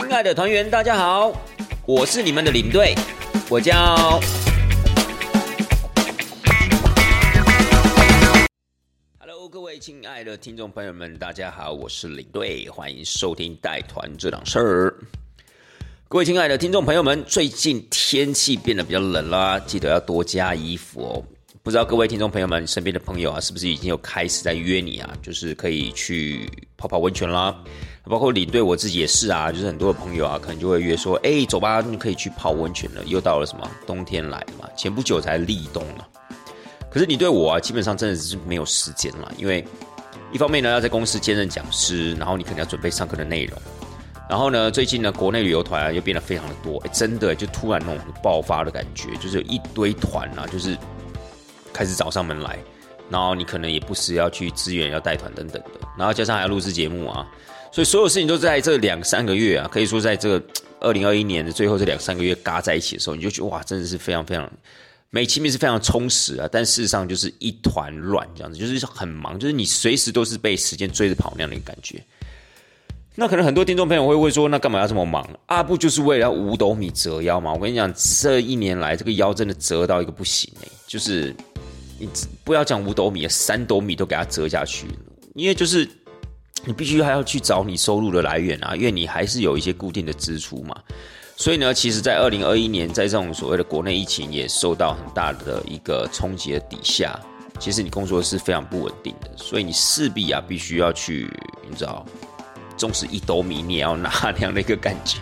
亲爱的团员，大家好，我是你们的领队，我叫。Hello，各位亲爱的听众朋友们，大家好，我是领队，欢迎收听带团这档事儿。各位亲爱的听众朋友们，最近天气变得比较冷啦，记得要多加衣服哦。不知道各位听众朋友们身边的朋友啊，是不是已经有开始在约你啊？就是可以去泡泡温泉啦。包括领队我自己也是啊，就是很多的朋友啊，可能就会约说，哎，走吧，你可以去泡温泉了。又到了什么冬天来了嘛？前不久才立冬了。可是你对我啊，基本上真的是没有时间了，因为一方面呢要在公司兼任讲师，然后你可能要准备上课的内容，然后呢最近呢国内旅游团啊又变得非常的多，哎，真的就突然那种爆发的感觉，就是有一堆团啊，就是开始找上门来，然后你可能也不时要去支援要带团等等的，然后加上还要录制节目啊，所以所有事情都在这两三个月啊，可以说在这个 二零二一年的最后这两三个月嘎在一起的时候，你就觉得哇，真的是非常非常。美其名是非常充实啊，但事实上就是一团乱这样子，就是很忙，就是你随时都是被时间追着跑那样的一个感觉。那可能很多听众朋友会问说，那干嘛要这么忙？啊，不就是为了五斗米折腰吗？我跟你讲，这一年来这个腰真的折到一个不行哎，就是你不要讲五斗米，三斗米都给它折下去，因为就是你必须还要去找你收入的来源啊，因为你还是有一些固定的支出嘛。所以呢，其实，在二零二一年，在这种所谓的国内疫情也受到很大的一个冲击的底下，其实你工作是非常不稳定的，所以你势必啊，必须要去，你知道，纵使一斗米，你也要拿 那样的一个感觉。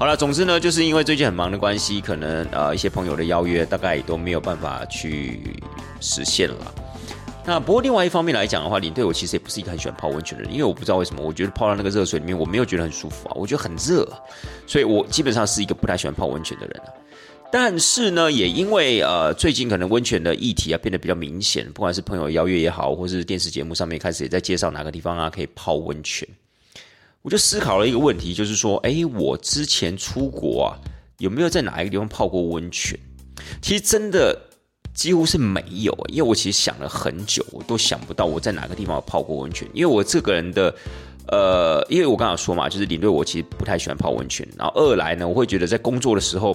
好了，总之呢，就是因为最近很忙的关系，可能呃一些朋友的邀约，大概也都没有办法去实现了。那不过另外一方面来讲的话，领队我其实也不是一个很喜欢泡温泉的人，因为我不知道为什么，我觉得泡到那个热水里面，我没有觉得很舒服啊，我觉得很热，所以我基本上是一个不太喜欢泡温泉的人啊。但是呢，也因为呃最近可能温泉的议题啊变得比较明显，不管是朋友邀约也好，或是电视节目上面开始也在介绍哪个地方啊可以泡温泉，我就思考了一个问题，就是说，哎，我之前出国啊有没有在哪一个地方泡过温泉？其实真的。几乎是没有，因为我其实想了很久，我都想不到我在哪个地方泡过温泉。因为我这个人的，呃，因为我刚刚说嘛，就是领队我其实不太喜欢泡温泉。然后二来呢，我会觉得在工作的时候，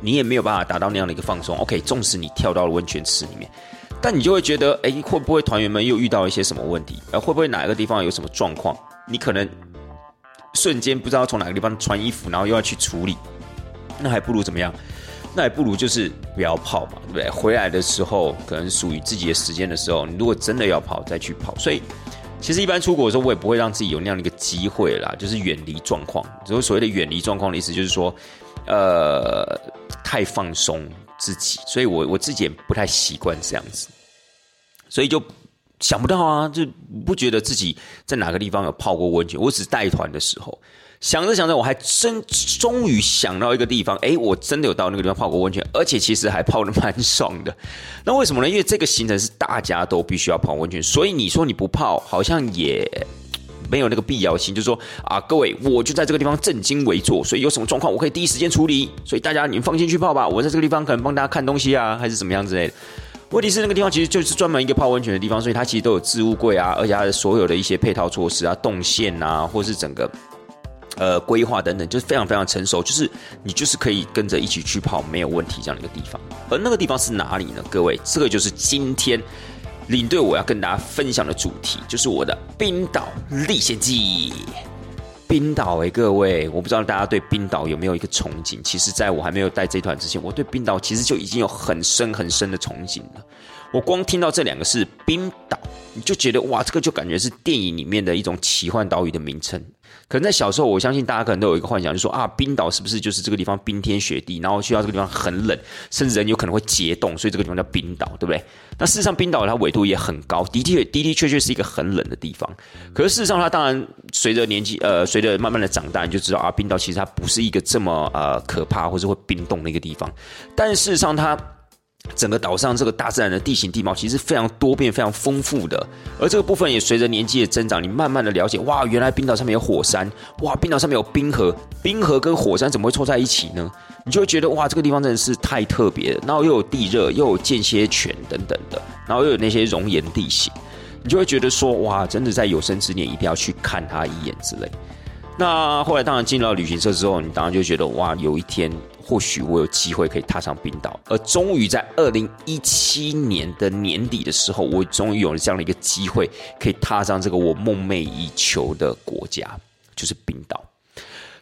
你也没有办法达到那样的一个放松。OK，纵使你跳到了温泉池里面，但你就会觉得，哎，会不会团员们又遇到一些什么问题？呃，会不会哪一个地方有什么状况？你可能瞬间不知道从哪个地方穿衣服，然后又要去处理，那还不如怎么样？那还不如就是不要跑嘛，对不对？回来的时候可能属于自己的时间的时候，你如果真的要跑，再去跑。所以，其实一般出国的时候，我也不会让自己有那样的一个机会啦，就是远离状况。所所谓的远离状况的意思，就是说，呃，太放松自己。所以我我自己也不太习惯这样子，所以就想不到啊，就不觉得自己在哪个地方有泡过温泉。我只带团的时候。想着想着，我还真终于想到一个地方，哎，我真的有到那个地方泡过温泉，而且其实还泡的蛮爽的。那为什么呢？因为这个行程是大家都必须要泡温泉，所以你说你不泡，好像也没有那个必要性。就是说啊，各位，我就在这个地方正襟危坐，所以有什么状况我可以第一时间处理，所以大家你们放心去泡吧。我在这个地方可能帮大家看东西啊，还是怎么样之类的。问题是那个地方其实就是专门一个泡温泉的地方，所以它其实都有置物柜啊，而且它的所有的一些配套措施啊，动线啊，或是整个。呃，规划等等，就是非常非常成熟，就是你就是可以跟着一起去泡，没有问题这样的一个地方。而那个地方是哪里呢？各位，这个就是今天领队我要跟大家分享的主题，就是我的冰岛历险记。冰岛诶，各位，我不知道大家对冰岛有没有一个憧憬？其实，在我还没有带这团之前，我对冰岛其实就已经有很深很深的憧憬了。我光听到这两个是冰岛，你就觉得哇，这个就感觉是电影里面的一种奇幻岛屿的名称。可能在小时候，我相信大家可能都有一个幻想，就说啊，冰岛是不是就是这个地方冰天雪地，然后去到这个地方很冷，甚至人有可能会结冻，所以这个地方叫冰岛，对不对？那事实上，冰岛它纬度也很高，的的确的的确确是一个很冷的地方。可是事实上，它当然随着年纪呃，随着慢慢的长大，你就知道啊，冰岛其实它不是一个这么呃可怕或者会冰冻的一个地方。但事实上，它整个岛上这个大自然的地形地貌其实非常多变、非常丰富的，而这个部分也随着年纪的增长，你慢慢的了解，哇，原来冰岛上面有火山，哇，冰岛上面有冰河，冰河跟火山怎么会凑在一起呢？你就会觉得，哇，这个地方真的是太特别了。然后又有地热，又有间歇泉等等的，然后又有那些熔岩地形，你就会觉得说，哇，真的在有生之年一定要去看它一眼之类。那后来当然进到旅行社之后，你当然就觉得哇，有一天或许我有机会可以踏上冰岛。而终于在二零一七年的年底的时候，我终于有了这样的一个机会，可以踏上这个我梦寐以求的国家，就是冰岛。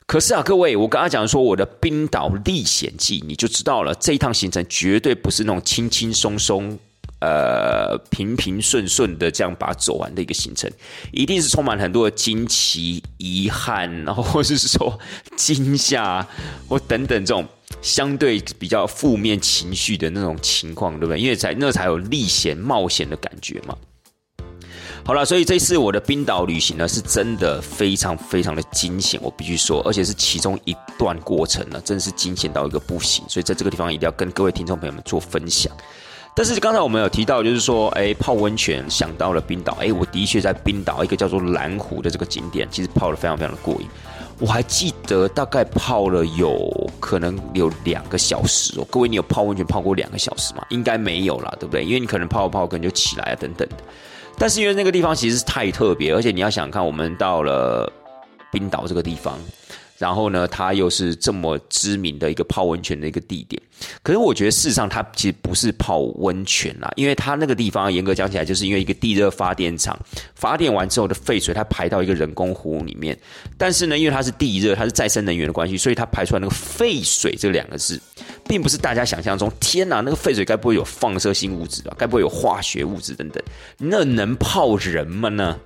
可是啊，各位，我刚刚讲说我的冰岛历险记，你就知道了，这一趟行程绝对不是那种轻轻松松。呃，平平顺顺的这样把走完的一个行程，一定是充满很多的惊奇、遗憾，然后或者是说惊吓或等等这种相对比较负面情绪的那种情况，对不对？因为才那才有历险冒险的感觉嘛。好了，所以这次我的冰岛旅行呢，是真的非常非常的惊险，我必须说，而且是其中一段过程呢，真的是惊险到一个不行。所以在这个地方一定要跟各位听众朋友们做分享。但是刚才我们有提到，就是说，哎，泡温泉想到了冰岛，哎，我的确在冰岛一个叫做蓝湖的这个景点，其实泡的非常非常的过瘾。我还记得大概泡了有可能有两个小时哦。各位，你有泡温泉泡过两个小时吗？应该没有啦，对不对？因为你可能泡泡可能就起来啊等等的。但是因为那个地方其实是太特别，而且你要想看，我们到了冰岛这个地方。然后呢，它又是这么知名的一个泡温泉的一个地点。可是我觉得事实上，它其实不是泡温泉啦，因为它那个地方严格讲起来，就是因为一个地热发电厂发电完之后的废水，它排到一个人工湖里面。但是呢，因为它是地热，它是再生能源的关系，所以它排出来那个废水这两个字，并不是大家想象中。天哪，那个废水该不会有放射性物质吧？该不会有化学物质等等？那能泡人吗呢？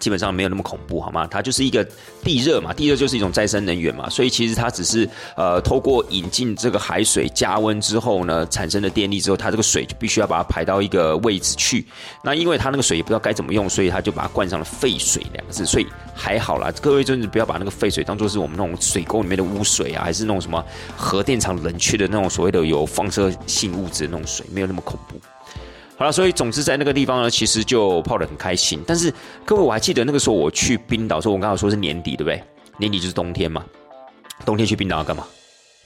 基本上没有那么恐怖，好吗？它就是一个地热嘛，地热就是一种再生能源嘛，所以其实它只是呃，透过引进这个海水加温之后呢，产生的电力之后，它这个水就必须要把它排到一个位置去。那因为它那个水也不知道该怎么用，所以他就把它冠上了废水两个字。所以还好啦，各位就是不要把那个废水当做是我们那种水沟里面的污水啊，还是那种什么核电厂冷却的那种所谓的有放射性物质的那种水，没有那么恐怖。好了，所以总之在那个地方呢，其实就泡得很开心。但是各位，我还记得那个时候我去冰岛，说我刚刚说是年底，对不对？年底就是冬天嘛。冬天去冰岛要干嘛？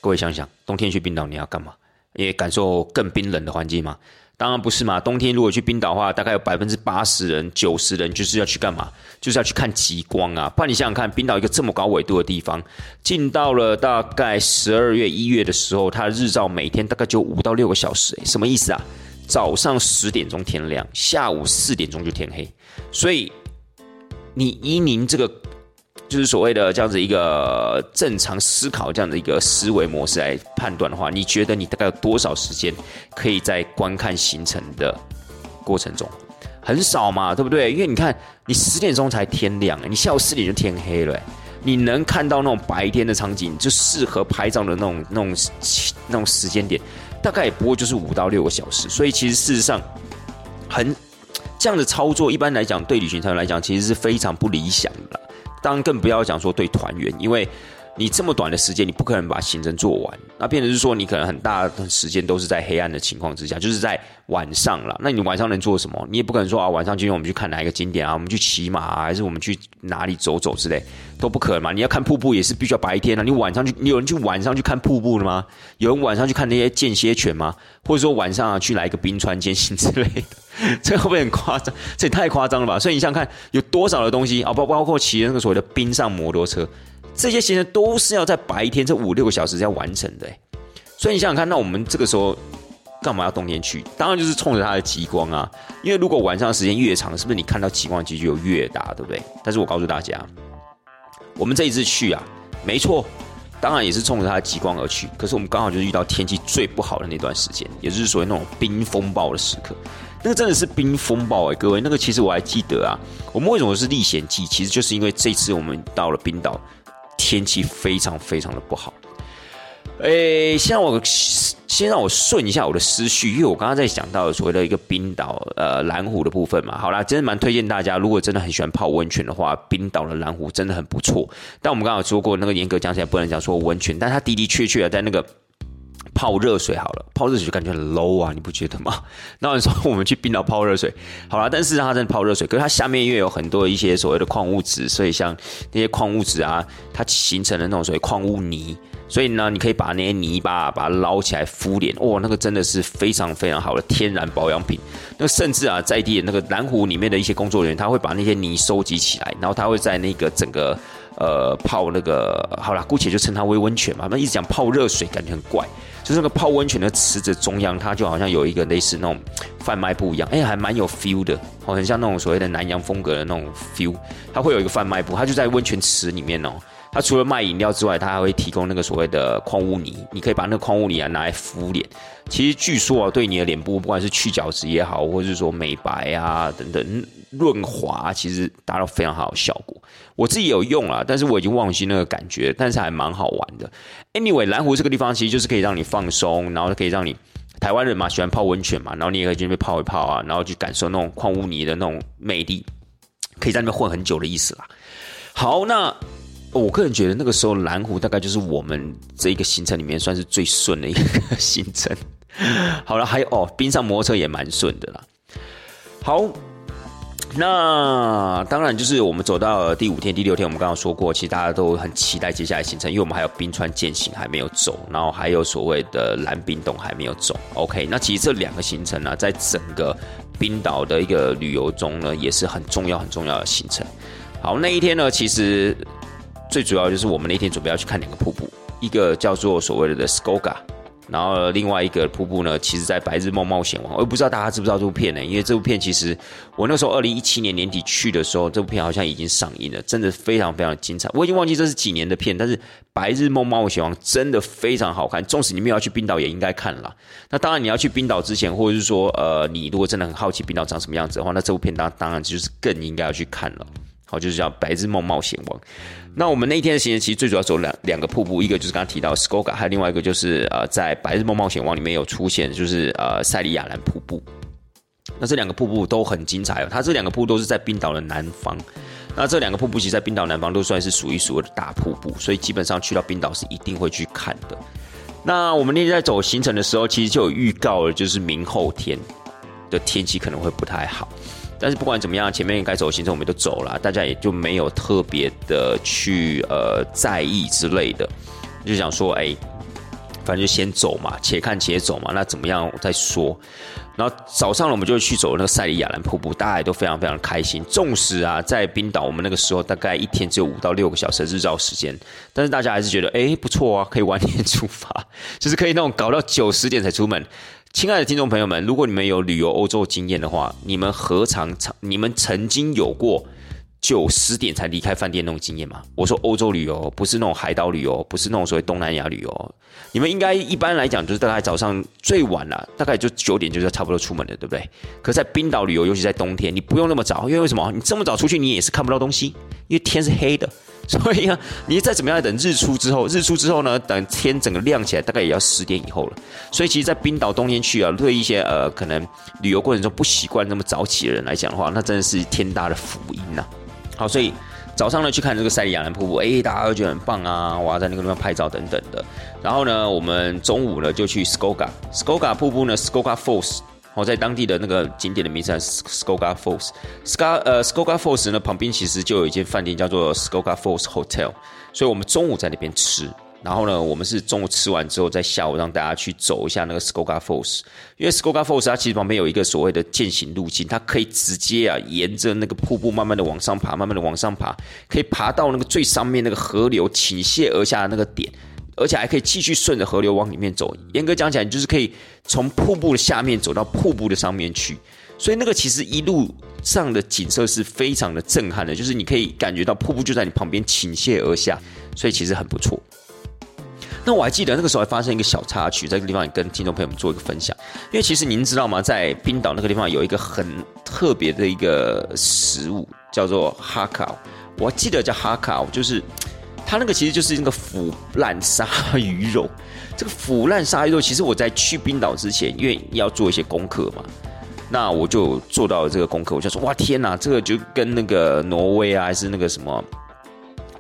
各位想想，冬天去冰岛你要干嘛？也感受更冰冷的环境吗？当然不是嘛。冬天如果去冰岛的话，大概有百分之八十人、九十人就是要去干嘛？就是要去看极光啊！不然你想想看，冰岛一个这么高纬度的地方，进到了大概十二月、一月的时候，它的日照每天大概就五到六个小时，什么意思啊？早上十点钟天亮，下午四点钟就天黑，所以你依您这个就是所谓的这样子一个正常思考这样的一个思维模式来判断的话，你觉得你大概有多少时间可以在观看行程的过程中？很少嘛，对不对？因为你看，你十点钟才天亮，你下午四点就天黑了，你能看到那种白天的场景，就适合拍照的那种那种那种时间点。大概也不过就是五到六个小时，所以其实事实上，很这样的操作，一般来讲对旅行团来讲，其实是非常不理想的。当然更不要讲说对团员，因为你这么短的时间，你不可能把行程做完。那变成是说，你可能很大的时间都是在黑暗的情况之下，就是在晚上了。那你晚上能做什么？你也不可能说啊，晚上今天我们去看哪一个景点啊，我们去骑马啊，还是我们去哪里走走之类，都不可能嘛。你要看瀑布也是必须要白天啊。你晚上去，你有人去晚上去看瀑布的吗？有人晚上去看那些间歇泉吗？或者说晚上啊去来一个冰川间行之类的？这会不会很夸张？这也太夸张了吧！所以你想看，有多少的东西啊，包包括骑那个所谓的冰上摩托车。这些行程都是要在白天这五六个小时要完成的，所以你想想看，那我们这个时候干嘛要冬天去？当然就是冲着它的极光啊！因为如果晚上时间越长，是不是你看到极光的几率就越大，对不对？但是我告诉大家，我们这一次去啊，没错，当然也是冲着它的极光而去。可是我们刚好就是遇到天气最不好的那段时间，也就是所谓那种冰风暴的时刻。那个真的是冰风暴哎，各位，那个其实我还记得啊。我们为什么是历险记？其实就是因为这次我们到了冰岛。天气非常非常的不好，诶，先让我先让我顺一下我的思绪，因为我刚刚在讲到所谓的一个冰岛呃蓝湖的部分嘛。好啦，真的蛮推荐大家，如果真的很喜欢泡温泉的话，冰岛的蓝湖真的很不错。但我们刚刚说过，那个严格讲起来不能讲说温泉，但它的的确确在那个。泡热水好了，泡热水就感觉很 low 啊，你不觉得吗？那你说我们去冰岛泡热水，好了，但是它真的泡热水，可是它下面因为有很多一些所谓的矿物质，所以像那些矿物质啊，它形成的那种所谓矿物泥，所以呢，你可以把那些泥巴把它捞起来敷脸，哇，那个真的是非常非常好的天然保养品。那甚至啊，在地的那个蓝湖里面的一些工作人员，他会把那些泥收集起来，然后他会在那个整个。呃泡那个好啦，姑且就称它为温泉嘛。那一直讲泡热水，感觉很怪。就是那个泡温泉的池子中央，它就好像有一个类似那种贩卖部一样，哎，还蛮有 feel 的，哦，很像那种所谓的南洋风格的那种 feel。它会有一个贩卖部，它就在温泉池里面哦。它除了卖饮料之外，它还会提供那个所谓的矿物泥，你可以把那个矿物泥啊拿来敷脸。其实据说啊，对你的脸部，不管是去角质也好，或者是说美白啊等等润滑，其实达到非常好的效果。我自己有用啊，但是我已经忘记那个感觉，但是还蛮好玩的。Anyway，蓝湖这个地方其实就是可以让你放松，然后可以让你台湾人嘛喜欢泡温泉嘛，然后你也可以去那边泡一泡啊，然后去感受那种矿物泥的那种魅力，可以在那边混很久的意思啦。好，那。我个人觉得那个时候蓝湖大概就是我们这一个行程里面算是最顺的一个行程。好了，还有哦，冰上摩托车也蛮顺的啦。好，那当然就是我们走到第五天、第六天，我们刚刚说过，其实大家都很期待接下来行程，因为我们还有冰川践行还没有走，然后还有所谓的蓝冰洞还没有走。OK，那其实这两个行程呢，在整个冰岛的一个旅游中呢，也是很重要、很重要的行程。好，那一天呢，其实。最主要就是我们那天准备要去看两个瀑布，一个叫做所谓的 Skoga，然后另外一个瀑布呢，其实在《白日梦冒险王》，我也不知道大家知不知道这部片呢？因为这部片其实我那时候二零一七年年底去的时候，这部片好像已经上映了，真的非常非常精彩。我已经忘记这是几年的片，但是《白日梦冒险王》真的非常好看。纵使你们要去冰岛，也应该看了。那当然你要去冰岛之前，或者是说呃，你如果真的很好奇冰岛长什么样子的话，那这部片当当然就是更应该要去看了。就是叫《白日梦冒险王》。那我们那一天的行程其实最主要走两两个瀑布，一个就是刚刚提到 Skoga，还有另外一个就是呃，在《白日梦冒险王》里面有出现，就是呃塞里亚兰瀑布。那这两个瀑布都很精彩哦，它这两个瀑布都是在冰岛的南方。那这两个瀑布其实，在冰岛南方都算是数一数二的大瀑布，所以基本上去到冰岛是一定会去看的。那我们那天在走行程的时候，其实就有预告了，就是明后天的天气可能会不太好。但是不管怎么样，前面该走的行程我们都走了，大家也就没有特别的去呃在意之类的，就想说，哎，反正就先走嘛，且看且走嘛，那怎么样再说。然后早上呢，我们就去走那个塞里亚兰瀑布，大家也都非常非常开心。纵使啊，在冰岛，我们那个时候大概一天只有五到六个小时日照时间，但是大家还是觉得，哎，不错啊，可以晚点出发，就是可以那种搞到九十点才出门。亲爱的听众朋友们，如果你们有旅游欧洲经验的话，你们何尝曾你们曾经有过九十点才离开饭店那种经验吗？我说欧洲旅游不是那种海岛旅游，不是那种所谓东南亚旅游，你们应该一般来讲就是大概早上最晚了，大概就九点就是差不多出门的，对不对？可在冰岛旅游，尤其在冬天，你不用那么早，因为为什么？你这么早出去，你也是看不到东西，因为天是黑的。所以啊，你再怎么样等日出之后，日出之后呢，等天整个亮起来，大概也要十点以后了。所以其实，在冰岛冬天去啊，对一些呃可能旅游过程中不习惯那么早起的人来讲的话，那真的是天大的福音呐。好，所以早上呢去看这个塞里亚兰瀑布，哎，大家都觉得很棒啊，我要在那个地方拍照等等的。然后呢，我们中午呢就去 Skoga，Skoga 瀑布呢，Skoga Falls。我在当地的那个景点的名称 Skoga Falls。Skoga 呃 Skoga Falls 呢旁边其实就有一间饭店叫做 Skoga Falls Hotel，所以我们中午在那边吃。然后呢，我们是中午吃完之后，在下午让大家去走一下那个 Skoga Falls，因为 Skoga Falls 它其实旁边有一个所谓的践行路径，它可以直接啊沿着那个瀑布慢慢的往上爬，慢慢的往上爬，可以爬到那个最上面那个河流倾泻而下的那个点。而且还可以继续顺着河流往里面走。严格讲起来，你就是可以从瀑布的下面走到瀑布的上面去。所以那个其实一路上的景色是非常的震撼的，就是你可以感觉到瀑布就在你旁边倾泻而下，所以其实很不错。那我还记得那个时候还发生一个小插曲，在这个地方也跟听众朋友们做一个分享。因为其实您知道吗，在冰岛那个地方有一个很特别的一个食物，叫做哈卡。我记得叫哈卡，就是。它那个其实就是那个腐烂鲨鱼肉，这个腐烂鲨鱼肉，其实我在去冰岛之前，因为要做一些功课嘛，那我就做到了这个功课，我就说哇天哪，这个就跟那个挪威啊，还是那个什么，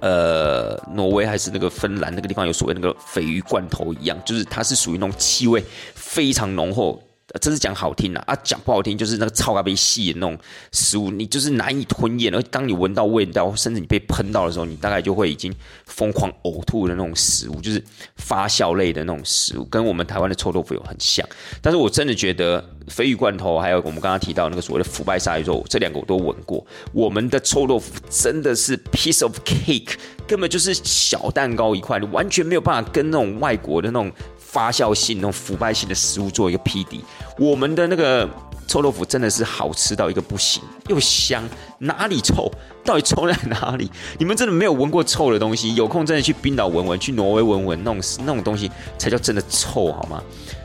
呃，挪威还是那个芬兰那个地方有所谓那个鲱鱼罐头一样，就是它是属于那种气味非常浓厚。这是讲好听啊，啊讲不好听就是那个超咖啡细的那种食物，你就是难以吞咽。而当你闻到味道，甚至你被喷到的时候，你大概就会已经疯狂呕吐的那种食物，就是发酵类的那种食物，跟我们台湾的臭豆腐有很像。但是我真的觉得鲱鱼罐头，还有我们刚刚提到那个所谓的腐败鲨鱼肉，这两个我都闻过。我们的臭豆腐真的是 piece of cake，根本就是小蛋糕一块，你完全没有办法跟那种外国的那种。发酵性、那种腐败性的食物做一个匹敌，我们的那个臭豆腐真的是好吃到一个不行，又香，哪里臭？到底臭在哪里？你们真的没有闻过臭的东西？有空真的去冰岛闻闻，去挪威闻闻，那种那种东西才叫真的臭，好吗？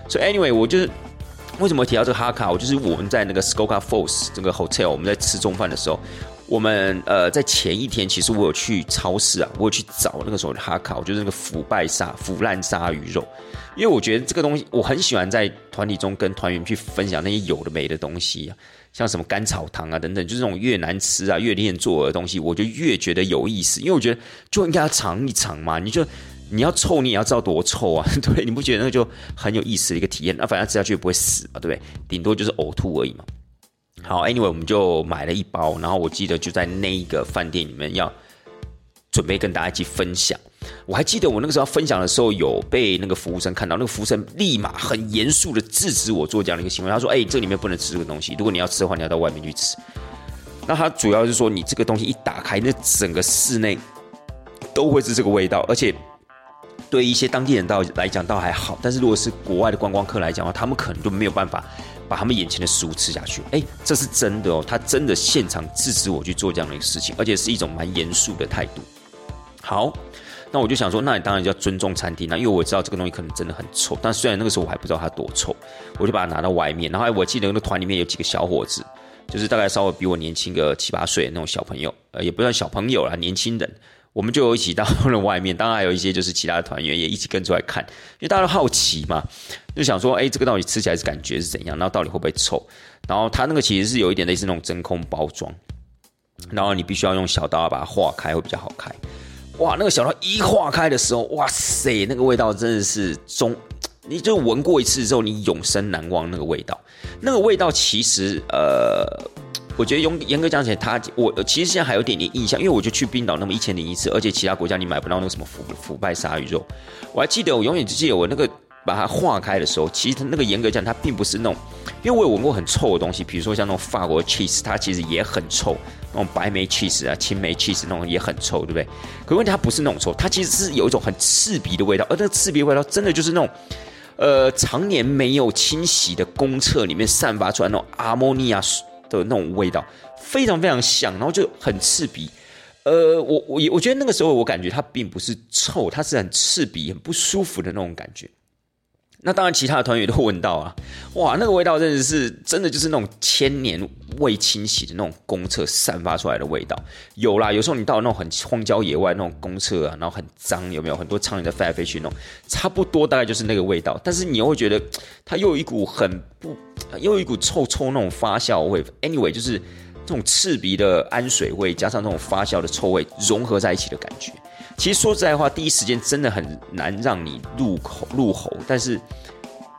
所以，anyway，我就是为什么提到这个哈卡？我就是我们在那个 Skoka Falls 这个 hotel，我们在吃中饭的时候。我们呃，在前一天，其实我有去超市啊，我有去找那个时候的哈卡，就是那个腐败鲨、腐烂鲨鱼肉，因为我觉得这个东西，我很喜欢在团体中跟团员去分享那些有的没的东西啊，像什么甘草糖啊等等，就是那种越难吃啊、越练做的东西，我就越觉得有意思，因为我觉得就应该要尝一尝嘛，你就你要臭，你也要知道多臭啊，对，你不觉得那就很有意思的一个体验？那反正吃下去也不会死嘛，对不对？顶多就是呕吐而已嘛。好，Anyway，我们就买了一包，然后我记得就在那一个饭店里面要准备跟大家一起分享。我还记得我那个时候分享的时候，有被那个服务生看到，那个服务生立马很严肃的制止我做这样的一个行为。他说：“哎，这里面不能吃这个东西，如果你要吃的话，你要到外面去吃。”那他主要是说，你这个东西一打开，那整个室内都会是这个味道，而且对一些当地人到来讲倒还好，但是如果是国外的观光客来讲的话，他们可能就没有办法。把他们眼前的食物吃下去，哎，这是真的哦，他真的现场制止我去做这样的一个事情，而且是一种蛮严肃的态度。好，那我就想说，那你当然就要尊重餐厅那因为我知道这个东西可能真的很臭，但虽然那个时候我还不知道它多臭，我就把它拿到外面。然后我记得那个团里面有几个小伙子，就是大概稍微比我年轻个七八岁那种小朋友，呃，也不算小朋友啦，年轻人。我们就一起到了外面，当然还有一些就是其他的团员也一起跟出来看，因为大家都好奇嘛，就想说，哎，这个到底吃起来是感觉是怎样？然后到底会不会臭？然后它那个其实是有一点类似那种真空包装，然后你必须要用小刀把它化开会比较好开。哇，那个小刀一化开的时候，哇塞，那个味道真的是中，你就闻过一次之后，你永生难忘那个味道。那个味道其实呃。我觉得严严格讲起来，他我其实现在还有点点印象，因为我就去冰岛那么一千零一次，而且其他国家你买不到那个什么腐腐败鲨鱼肉。我还记得，我永远只记得我那个把它化开的时候，其实它那个严格讲，它并不是那种，因为我有闻过很臭的东西，比如说像那种法国 cheese，它其实也很臭，那种白梅 cheese 啊、青梅 cheese 那种也很臭，对不对？可问题它不是那种臭，它其实是有一种很刺鼻的味道，而那个刺鼻味道真的就是那种，呃，常年没有清洗的公厕里面散发出来那种阿莫尼亚。的那种味道非常非常香，然后就很刺鼻。呃，我我我觉得那个时候我感觉它并不是臭，它是很刺鼻、很不舒服的那种感觉。那当然，其他的团员都闻到啊，哇，那个味道真的是真的就是那种千年未清洗的那种公厕散发出来的味道。有啦，有时候你到那种很荒郊野外那种公厕啊，然后很脏，有没有很多苍蝇在飞来飞去那种，差不多大概就是那个味道。但是你又会觉得它又有一股很不，又有一股臭臭那种发酵味。Anyway，就是这种刺鼻的氨水味加上那种发酵的臭味融合在一起的感觉。其实说实在话，第一时间真的很难让你入口入喉，但是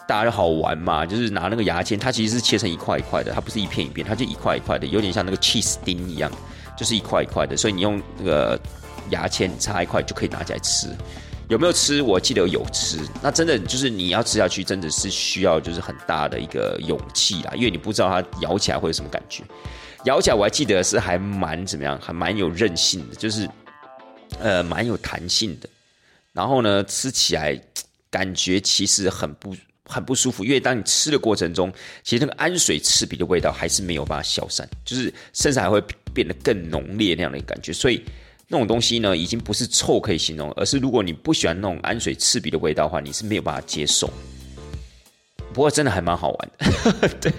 大家好玩嘛，就是拿那个牙签，它其实是切成一块一块的，它不是一片一片，它就一块一块的，有点像那个 cheese 丁一样，就是一块一块的，所以你用那个牙签插一块就可以拿起来吃。有没有吃？我记得有吃。那真的就是你要吃下去，真的是需要就是很大的一个勇气啦，因为你不知道它咬起来会有什么感觉。咬起来我还记得是还蛮怎么样，还蛮有韧性的，就是。呃，蛮有弹性的，然后呢，吃起来感觉其实很不很不舒服，因为当你吃的过程中，其实那个氨水刺鼻的味道还是没有办法消散，就是甚至还会变得更浓烈那样的感觉，所以那种东西呢，已经不是臭可以形容，而是如果你不喜欢那种氨水刺鼻的味道的话，你是没有办法接受。不过真的还蛮好玩的，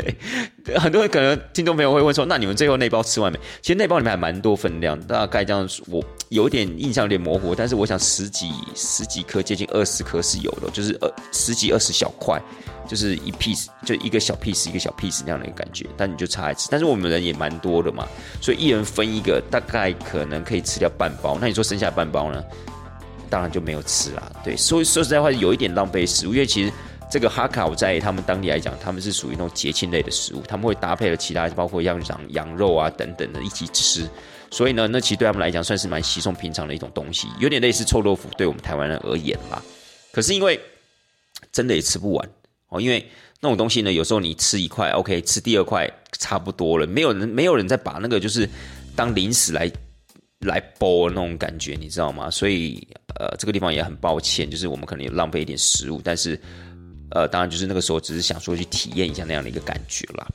对，很多人可能听众朋友会问说，那你们最后那包吃完没？其实那包里面还蛮多分量，大概这样，我有点印象有点模糊，但是我想十几十几颗，接近二十颗是有的，就是二十几二十小块，就是一 piece 就一个小 piece 一个小 piece 那样的一个感觉，但你就插一次。但是我们人也蛮多的嘛，所以一人分一个，大概可能可以吃掉半包。那你说剩下半包呢？当然就没有吃啦。对，所以说实在话有一点浪费食物，因为其实。这个哈卡在他们当地来讲，他们是属于那种节庆类的食物，他们会搭配了其他，包括羊羊羊肉啊等等的一起吃。所以呢，那其实对他们来讲算是蛮稀松平常的一种东西，有点类似臭豆腐，对我们台湾人而言啦。可是因为真的也吃不完哦，因为那种东西呢，有时候你吃一块，OK，吃第二块差不多了，没有人没有人再把那个就是当零食来来剥那种感觉，你知道吗？所以呃，这个地方也很抱歉，就是我们可能有浪费一点食物，但是。呃，当然就是那个时候，只是想说去体验一下那样的一个感觉啦。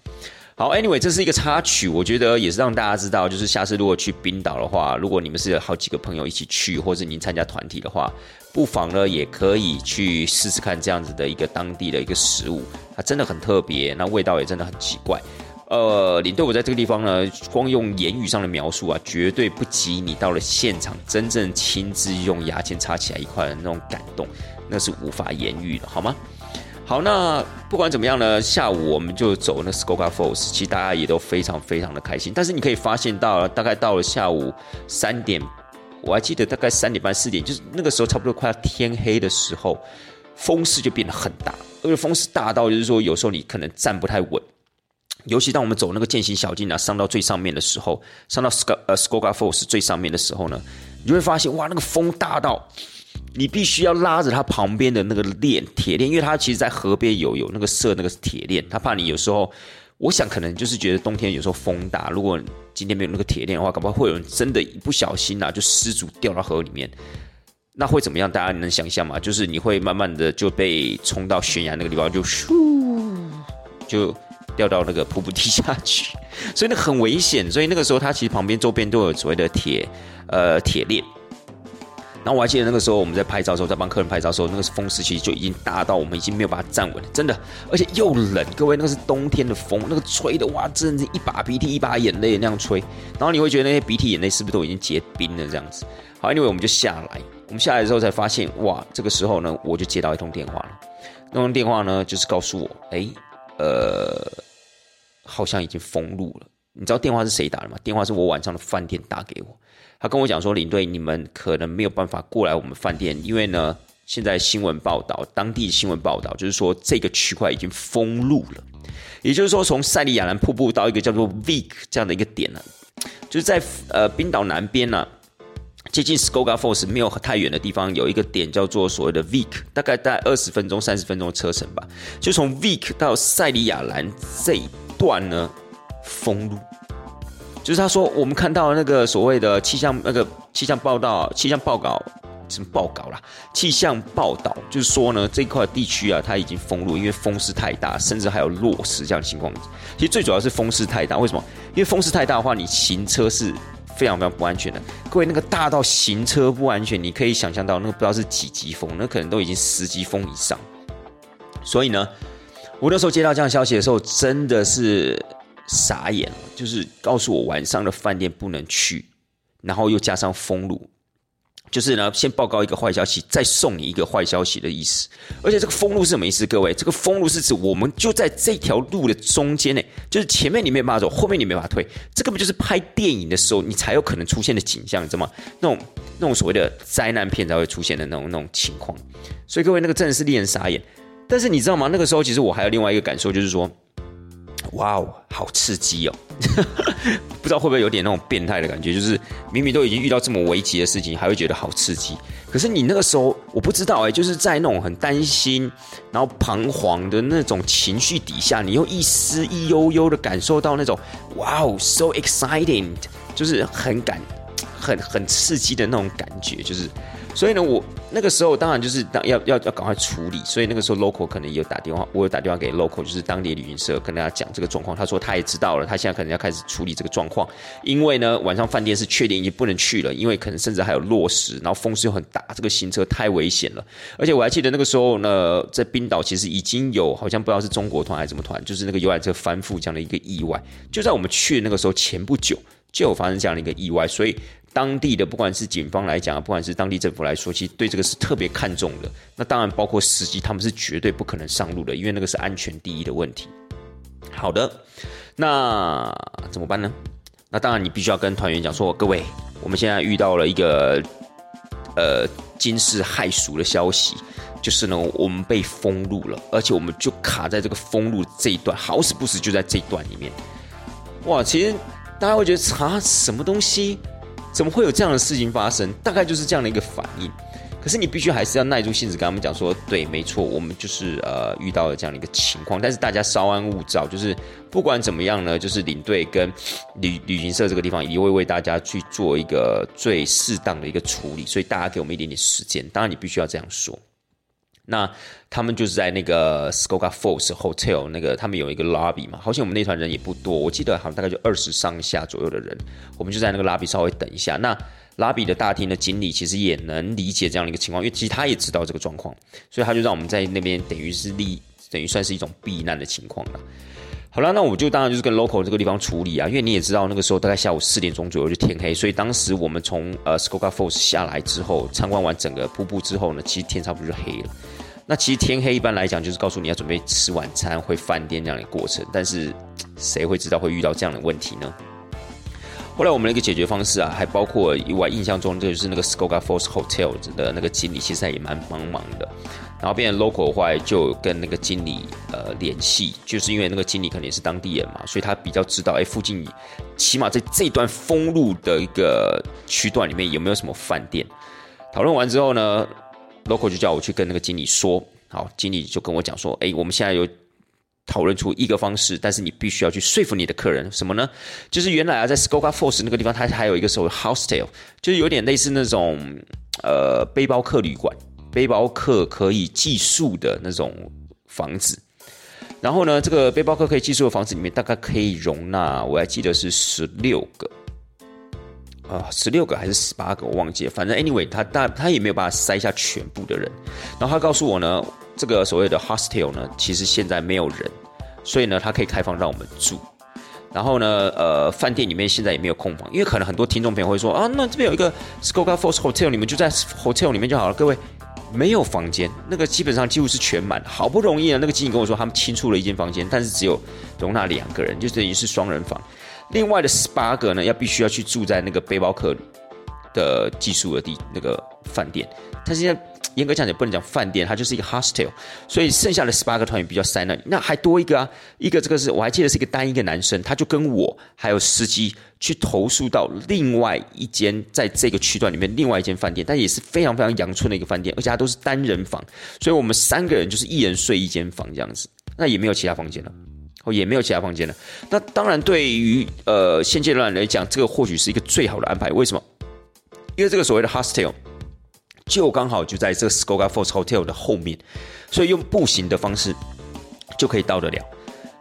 好，Anyway，这是一个插曲，我觉得也是让大家知道，就是下次如果去冰岛的话，如果你们是有好几个朋友一起去，或者您参加团体的话，不妨呢也可以去试试看这样子的一个当地的一个食物，它真的很特别，那味道也真的很奇怪。呃，领队我在这个地方呢，光用言语上的描述啊，绝对不及你到了现场真正亲自用牙签插起来一块的那种感动，那是无法言喻的，好吗？好，那不管怎么样呢，下午我们就走那 s c o g a Falls，其实大家也都非常非常的开心。但是你可以发现到，大概到了下午三点，我还记得大概三点半四点，就是那个时候差不多快要天黑的时候，风势就变得很大，而且风势大到就是说有时候你可能站不太稳，尤其当我们走那个践行小径啊，上到最上面的时候，上到 Sk 呃 s c o g a Falls 最上面的时候呢，你就会发现哇，那个风大到。你必须要拉着它旁边的那个链铁链，因为它其实，在河边有有那个设那个铁链，他怕你有时候，我想可能就是觉得冬天有时候风大，如果今天没有那个铁链的话，搞不好会有人真的一不小心啊就失足掉到河里面，那会怎么样？大家能想象吗？就是你会慢慢的就被冲到悬崖那个地方，就咻就掉到那个瀑布地下去，所以那很危险。所以那个时候，它其实旁边周边都有所谓的铁呃铁链。然后我还记得那个时候我们在拍照的时候，在帮客人拍照的时候，那个风势其实就已经大到我们已经没有办法站稳了，真的，而且又冷。各位，那个是冬天的风，那个吹的哇，真的是一把鼻涕一把眼泪那样吹。然后你会觉得那些鼻涕眼泪是不是都已经结冰了这样子？好因为我们就下来。我们下来之后才发现，哇，这个时候呢，我就接到一通电话了。那通电话呢，就是告诉我，哎，呃，好像已经封路了。你知道电话是谁打的吗？电话是我晚上的饭店打给我。他跟我讲说：“领队，你们可能没有办法过来我们饭店，因为呢，现在新闻报道，当地新闻报道就是说这个区块已经封路了。也就是说，从塞里亚兰瀑布到一个叫做 Vik 这样的一个点呢，就是在呃冰岛南边呢，接近 Skoga Falls 没有太远的地方，有一个点叫做所谓的 Vik，大概在二十分钟、三十分钟的车程吧。就从 Vik 到塞里亚兰这一段呢，封路。”就是他说，我们看到那个所谓的气象那个气象报道、气象报告什么报告啦？气象报道就是说呢，这块地区啊，它已经封路，因为风势太大，甚至还有落石这样的情况。其实最主要是风势太大，为什么？因为风势太大的话，你行车是非常非常不安全的。各位，那个大到行车不安全，你可以想象到那个不知道是几级风，那可能都已经十级风以上。所以呢，我那时候接到这样消息的时候，真的是。傻眼了，就是告诉我晚上的饭店不能去，然后又加上封路，就是呢，先报告一个坏消息，再送你一个坏消息的意思。而且这个封路是什么意思？各位，这个封路是指我们就在这条路的中间呢，就是前面你没办法走，后面你没办法退。这个不就是拍电影的时候你才有可能出现的景象，你知道吗？那种那种所谓的灾难片才会出现的那种那种情况。所以各位，那个真的是令人傻眼。但是你知道吗？那个时候其实我还有另外一个感受，就是说。哇哦，好刺激哦！不知道会不会有点那种变态的感觉，就是明明都已经遇到这么危急的事情，还会觉得好刺激。可是你那个时候，我不知道哎，就是在那种很担心、然后彷徨的那种情绪底下，你又一丝一悠悠的感受到那种哇哦，so exciting，就是很感、很很刺激的那种感觉，就是。所以呢，我那个时候当然就是当要要要赶快处理，所以那个时候 local 可能有打电话，我有打电话给 local，就是当地旅行社，跟大家讲这个状况。他说他也知道了，他现在可能要开始处理这个状况，因为呢晚上饭店是确定已经不能去了，因为可能甚至还有落石，然后风势又很大，这个行车太危险了。而且我还记得那个时候呢，在冰岛其实已经有好像不知道是中国团还是什么团，就是那个游览车翻覆这样的一个意外，就在我们去那个时候前不久就有发生这样的一个意外，所以。当地的不管是警方来讲，不管是当地政府来说，其实对这个是特别看重的。那当然包括司机，他们是绝对不可能上路的，因为那个是安全第一的问题。好的，那怎么办呢？那当然你必须要跟团员讲说，各位，我们现在遇到了一个呃惊世骇俗的消息。就是呢，我们被封路了，而且我们就卡在这个封路这一段，好死不死就在这一段里面。哇，其实大家会觉得啊，什么东西？怎么会有这样的事情发生？大概就是这样的一个反应。可是你必须还是要耐住性子跟他们讲说，对，没错，我们就是呃遇到了这样的一个情况。但是大家稍安勿躁，就是不管怎么样呢，就是领队跟旅旅行社这个地方也会为大家去做一个最适当的一个处理。所以大家给我们一点点时间。当然你必须要这样说。那他们就是在那个 s c o g a Falls Hotel 那个，他们有一个 lobby 嘛，好像我们那团人也不多，我记得好像大概就二十上下左右的人，我们就在那个 lobby 稍微等一下。那 lobby 的大厅的经理其实也能理解这样的一个情况，因为其实他也知道这个状况，所以他就让我们在那边等于是立，等于算是一种避难的情况了。好了，那我就当然就是跟 local 这个地方处理啊，因为你也知道那个时候大概下午四点钟左右就天黑，所以当时我们从呃 Skoga Falls 下来之后，参观完整个瀑布之后呢，其实天差不多就黑了。那其实天黑一般来讲就是告诉你要准备吃晚餐、回饭店这样的过程，但是谁会知道会遇到这样的问题呢？后来我们的一个解决方式啊，还包括我印象中就是那个 Skoga Falls Hotels 的那个经理，其实也蛮帮忙的。然后变成 local 的话，就跟那个经理呃联系，就是因为那个经理肯定是当地人嘛，所以他比较知道哎附近起码在这段封路的一个区段里面有没有什么饭店。讨论完之后呢？local 就叫我去跟那个经理说，好，经理就跟我讲说，哎，我们现在有讨论出一个方式，但是你必须要去说服你的客人，什么呢？就是原来啊，在 Skoga Force 那个地方，它还有一个所谓 hostel，就是有点类似那种呃背包客旅馆，背包客可以寄宿的那种房子。然后呢，这个背包客可以寄宿的房子里面，大概可以容纳，我还记得是十六个。啊，十六个还是十八个，我忘记了。反正 anyway，他大他也没有办法塞下全部的人。然后他告诉我呢，这个所谓的 hostel 呢，其实现在没有人，所以呢，他可以开放让我们住。然后呢，呃，饭店里面现在也没有空房，因为可能很多听众朋友会说啊，那这边有一个 Skoga Force Hotel，你们就在 hotel 里面就好了。各位，没有房间，那个基本上几乎是全满。好不容易啊，那个经理跟我说，他们清出了一间房间，但是只有容纳两个人，就等于是双人房。另外的十八个呢，要必须要去住在那个背包客的寄宿的地那个饭店。他现在严格讲也不能讲饭店，它就是一个 hostel。所以剩下的十八个团员比较塞那里。那还多一个啊，一个这个是我还记得是一个单一个男生，他就跟我还有司机去投诉到另外一间在这个区段里面另外一间饭店，但也是非常非常阳春的一个饭店，而且它都是单人房，所以我们三个人就是一人睡一间房这样子，那也没有其他房间了。哦，也没有其他房间了。那当然，对于呃现阶段来讲，这个或许是一个最好的安排。为什么？因为这个所谓的 hostel 就刚好就在这个 Skogafors Hotel 的后面，所以用步行的方式就可以到得了。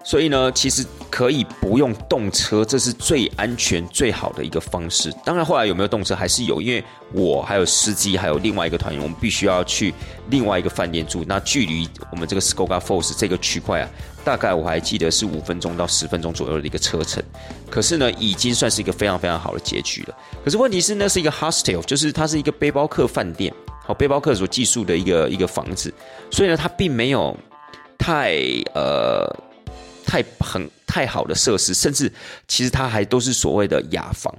所以呢，其实可以不用动车，这是最安全、最好的一个方式。当然，后来有没有动车还是有，因为我还有司机，还有另外一个团员，我们必须要去另外一个饭店住。那距离我们这个 Skoga Falls 这个区块啊，大概我还记得是五分钟到十分钟左右的一个车程。可是呢，已经算是一个非常非常好的结局了。可是问题是，那是一个 hostel，就是它是一个背包客饭店，好，背包客所寄宿的一个一个房子，所以呢，它并没有太呃。太很太好的设施，甚至其实它还都是所谓的雅房，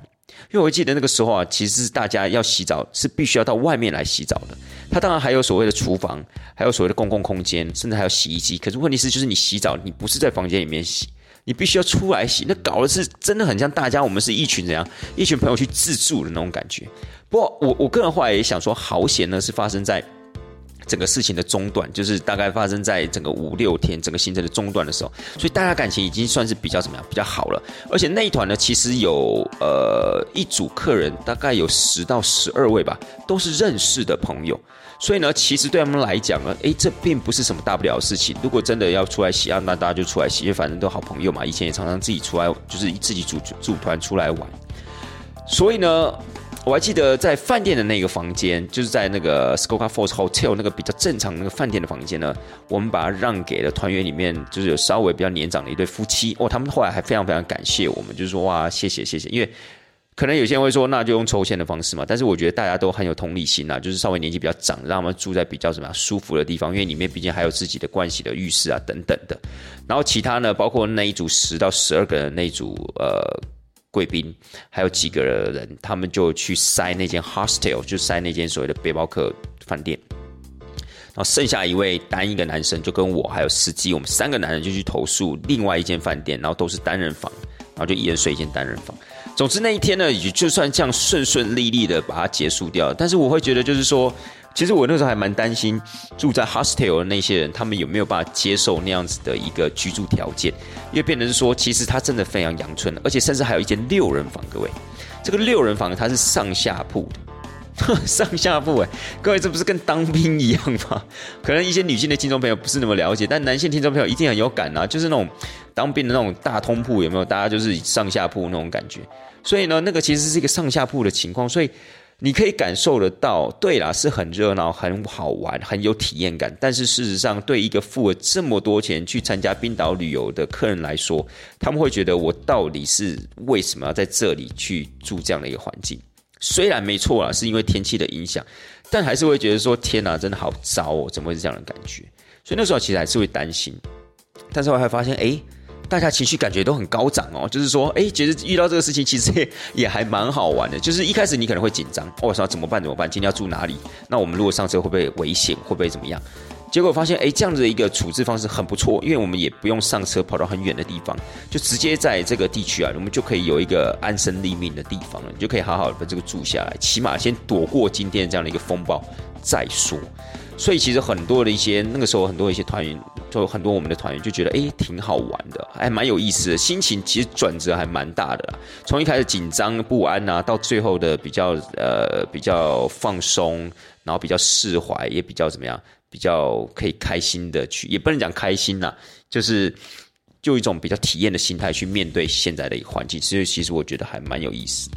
因为我记得那个时候啊，其实大家要洗澡是必须要到外面来洗澡的。它当然还有所谓的厨房，还有所谓的公共空间，甚至还有洗衣机。可是问题是，就是你洗澡，你不是在房间里面洗，你必须要出来洗。那搞的是真的很像大家我们是一群怎样一群朋友去自助的那种感觉。不过我我个人后来也想说，好险呢，是发生在。整个事情的中断，就是大概发生在整个五六天整个行程的中断的时候，所以大家感情已经算是比较怎么样，比较好了。而且那一团呢，其实有呃一组客人，大概有十到十二位吧，都是认识的朋友。所以呢，其实对他们来讲呢，诶，这并不是什么大不了的事情。如果真的要出来洗啊，那大家就出来洗，因为反正都好朋友嘛。以前也常常自己出来，就是自己组组团出来玩。所以呢。我还记得在饭店的那个房间，就是在那个 Skoga Falls Hotel 那个比较正常那个饭店的房间呢，我们把它让给了团员里面，就是有稍微比较年长的一对夫妻哦，他们后来还非常非常感谢我们，就是说哇谢谢谢谢，因为可能有些人会说那就用抽签的方式嘛，但是我觉得大家都很有同理心呐，就是稍微年纪比较长，让他们住在比较什么舒服的地方，因为里面毕竟还有自己的盥洗的浴室啊等等的，然后其他呢，包括那一组十到十二个人那一组呃。贵宾还有几个人，他们就去塞那间 hostel，就塞那间所谓的背包客饭店。然后剩下一位单一个男生就跟我还有司机，我们三个男人就去投诉另外一间饭店，然后都是单人房，然后就一人睡一间单人房。总之那一天呢，也就算这样顺顺利利的把它结束掉，但是我会觉得就是说。其实我那时候还蛮担心住在 hostel 的那些人，他们有没有办法接受那样子的一个居住条件，因为变成是说，其实它真的非常阳春，而且甚至还有一间六人房。各位，这个六人房它是上下铺的，上下铺哎，各位这不是跟当兵一样吗？可能一些女性的听众朋友不是那么了解，但男性听众朋友一定很有感啊，就是那种当兵的那种大通铺，有没有？大家就是上下铺那种感觉，所以呢，那个其实是一个上下铺的情况，所以。你可以感受得到，对啦，是很热闹、很好玩、很有体验感。但是事实上，对一个付了这么多钱去参加冰岛旅游的客人来说，他们会觉得我到底是为什么要在这里去住这样的一个环境？虽然没错啦，是因为天气的影响，但还是会觉得说：天哪，真的好糟哦！怎么会是这样的感觉？所以那时候其实还是会担心。但是我还发现，哎。大家情绪感觉都很高涨哦，就是说，哎，觉得遇到这个事情其实也也还蛮好玩的。就是一开始你可能会紧张，我说怎么办？怎么办？今天要住哪里？那我们如果上车会不会危险？会不会怎么样？结果发现，哎，这样子的一个处置方式很不错，因为我们也不用上车跑到很远的地方，就直接在这个地区啊，我们就可以有一个安身立命的地方了，你就可以好好的把这个住下来，起码先躲过今天这样的一个风暴再说。所以其实很多的一些那个时候很多一些团员，就很多我们的团员就觉得哎挺好玩的，还蛮有意思的，心情其实转折还蛮大的。从一开始紧张不安啊，到最后的比较呃比较放松，然后比较释怀，也比较怎么样，比较可以开心的去，也不能讲开心呐，就是就一种比较体验的心态去面对现在的一个环境。所以其实我觉得还蛮有意思的。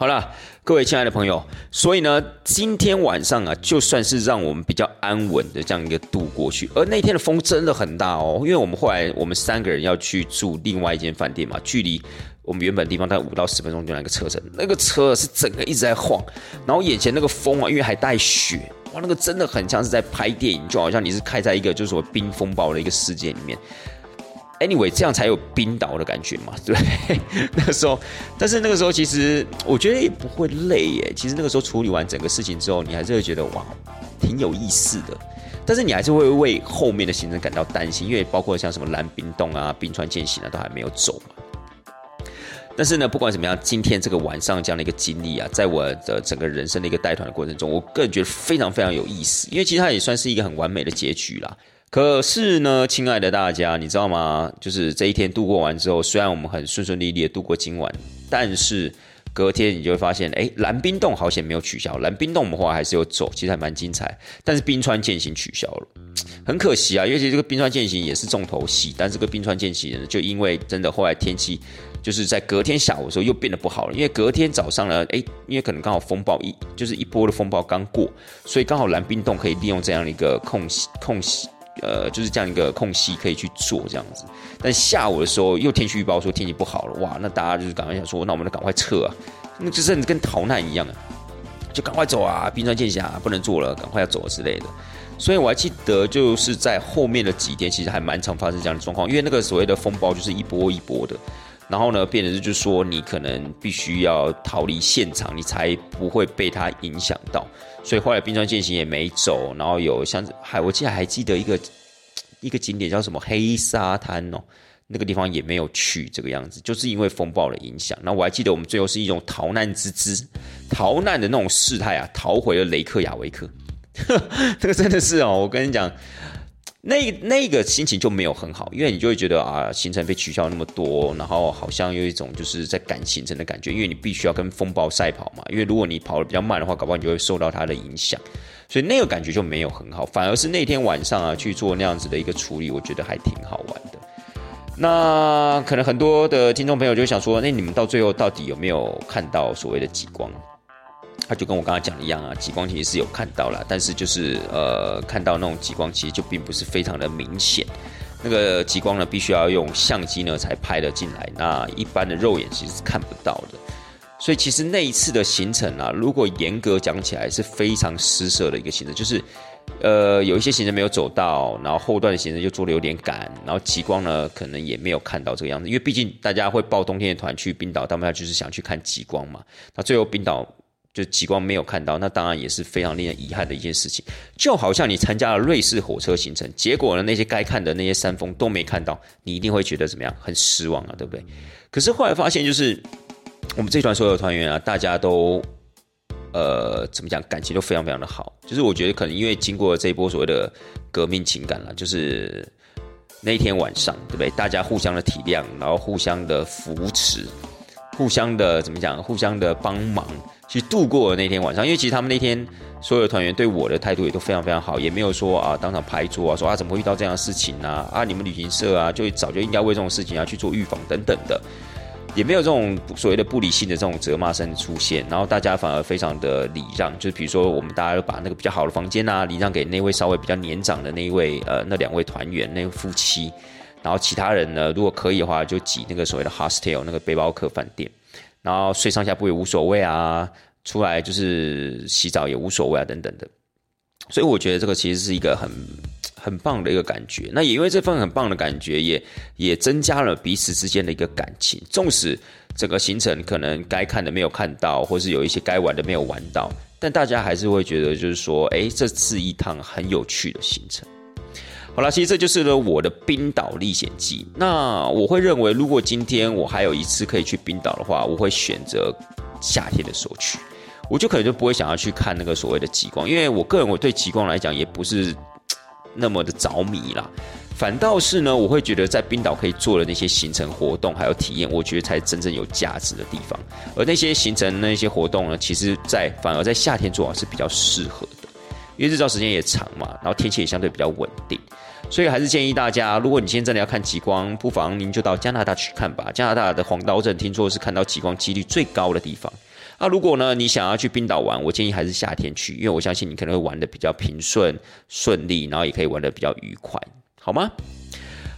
好了，各位亲爱的朋友，所以呢，今天晚上啊，就算是让我们比较安稳的这样一个度过去。而那天的风真的很大哦，因为我们后来我们三个人要去住另外一间饭店嘛，距离我们原本地方大概五到十分钟就那个车程，那个车是整个一直在晃，然后眼前那个风啊，因为还带雪，哇，那个真的很像是在拍电影，就好像你是开在一个就是说冰风暴的一个世界里面。Anyway，这样才有冰岛的感觉嘛？对，那个时候，但是那个时候其实我觉得也不会累耶。其实那个时候处理完整个事情之后，你还是会觉得哇，挺有意思的。但是你还是会为后面的行程感到担心，因为包括像什么蓝冰洞啊、冰川践行啊，都还没有走嘛。但是呢，不管怎么样，今天这个晚上这样的一个经历啊，在我的整个人生的一个带团的过程中，我个人觉得非常非常有意思，因为其实它也算是一个很完美的结局啦。可是呢，亲爱的大家，你知道吗？就是这一天度过完之后，虽然我们很顺顺利利的度过今晚，但是隔天你就会发现，哎，蓝冰洞好险没有取消。蓝冰洞我们后来还是有走，其实还蛮精彩。但是冰川践行取消了，很可惜啊。尤其这个冰川践行也是重头戏，但这个冰川践行就因为真的后来天气就是在隔天下午的时候又变得不好了，因为隔天早上呢，哎，因为可能刚好风暴一就是一波的风暴刚过，所以刚好蓝冰洞可以利用这样的一个空隙空隙。呃，就是这样一个空隙可以去做这样子，但下午的时候又天气预报说天气不好了，哇，那大家就是赶快想说，那我们得赶快撤啊，那就是跟逃难一样啊，就赶快走啊，冰川剑侠不能做了，赶快要走之类的。所以我还记得，就是在后面的几天，其实还蛮常发生这样的状况，因为那个所谓的风暴就是一波一波的。然后呢，变成是就是说，你可能必须要逃离现场，你才不会被它影响到。所以后来冰川践行也没走，然后有像还我记得还记得一个一个景点叫什么黑沙滩哦，那个地方也没有去这个样子，就是因为风暴的影响。那我还记得我们最后是一种逃难之姿，逃难的那种事态啊，逃回了雷克雅维克。这个真的是哦，我跟你讲。那那个心情就没有很好，因为你就会觉得啊，行程被取消那么多，然后好像有一种就是在赶行程的感觉，因为你必须要跟风暴赛跑嘛。因为如果你跑的比较慢的话，搞不好你就会受到它的影响，所以那个感觉就没有很好。反而是那天晚上啊去做那样子的一个处理，我觉得还挺好玩的。那可能很多的听众朋友就想说，那你们到最后到底有没有看到所谓的极光？他就跟我刚刚讲的一样啊，极光其实是有看到了，但是就是呃，看到那种极光其实就并不是非常的明显。那个极光呢，必须要用相机呢才拍得进来，那一般的肉眼其实是看不到的。所以其实那一次的行程啊，如果严格讲起来是非常失色的一个行程，就是呃有一些行程没有走到，然后后段的行程又做的有点赶，然后极光呢可能也没有看到这个样子，因为毕竟大家会报冬天的团去冰岛，他们就是想去看极光嘛。那最后冰岛。就极光没有看到，那当然也是非常令人遗憾的一件事情。就好像你参加了瑞士火车行程，结果呢那些该看的那些山峰都没看到，你一定会觉得怎么样？很失望啊，对不对？可是后来发现，就是我们这团所有团员啊，大家都呃怎么讲，感情都非常非常的好。就是我觉得可能因为经过这一波所谓的革命情感了，就是那一天晚上，对不对？大家互相的体谅，然后互相的扶持，互相的怎么讲？互相的帮忙。去度过了那天晚上，因为其实他们那天所有的团员对我的态度也都非常非常好，也没有说啊当场拍桌啊，说啊怎么会遇到这样的事情呢？啊你们旅行社啊就早就应该为这种事情要去做预防等等的，也没有这种所谓的不理性的这种责骂声出现，然后大家反而非常的礼让，就是比如说我们大家都把那个比较好的房间啊礼让给那位稍微比较年长的那一位呃那两位团员那个夫妻，然后其他人呢如果可以的话就挤那个所谓的 hostel 那个背包客饭店。然后睡上下铺也无所谓啊，出来就是洗澡也无所谓啊，等等的。所以我觉得这个其实是一个很很棒的一个感觉。那也因为这份很棒的感觉，也也增加了彼此之间的一个感情。纵使整个行程可能该看的没有看到，或是有一些该玩的没有玩到，但大家还是会觉得就是说，哎，这是一趟很有趣的行程。好了，其实这就是呢我的冰岛历险记。那我会认为，如果今天我还有一次可以去冰岛的话，我会选择夏天的时候去。我就可能就不会想要去看那个所谓的极光，因为我个人我对极光来讲也不是 那么的着迷啦。反倒是呢，我会觉得在冰岛可以做的那些行程活动还有体验，我觉得才真正有价值的地方。而那些行程那些活动呢，其实在反而在夏天做是比较适合的。因为日照时间也长嘛，然后天气也相对比较稳定，所以还是建议大家，如果你今天真的要看极光，不妨您就到加拿大去看吧。加拿大的黄刀镇听说是看到极光几率最高的地方。那如果呢，你想要去冰岛玩，我建议还是夏天去，因为我相信你可能会玩的比较平顺顺利，然后也可以玩的比较愉快，好吗？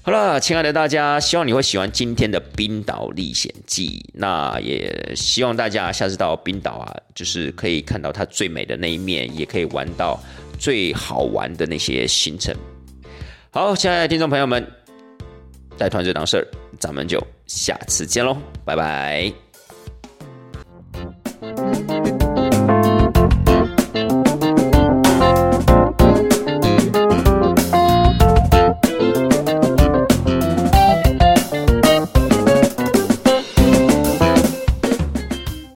好了，亲爱的大家，希望你会喜欢今天的冰岛历险记。那也希望大家下次到冰岛啊，就是可以看到它最美的那一面，也可以玩到最好玩的那些行程。好，亲爱的听众朋友们，带团这档事儿，咱们就下次见喽，拜拜。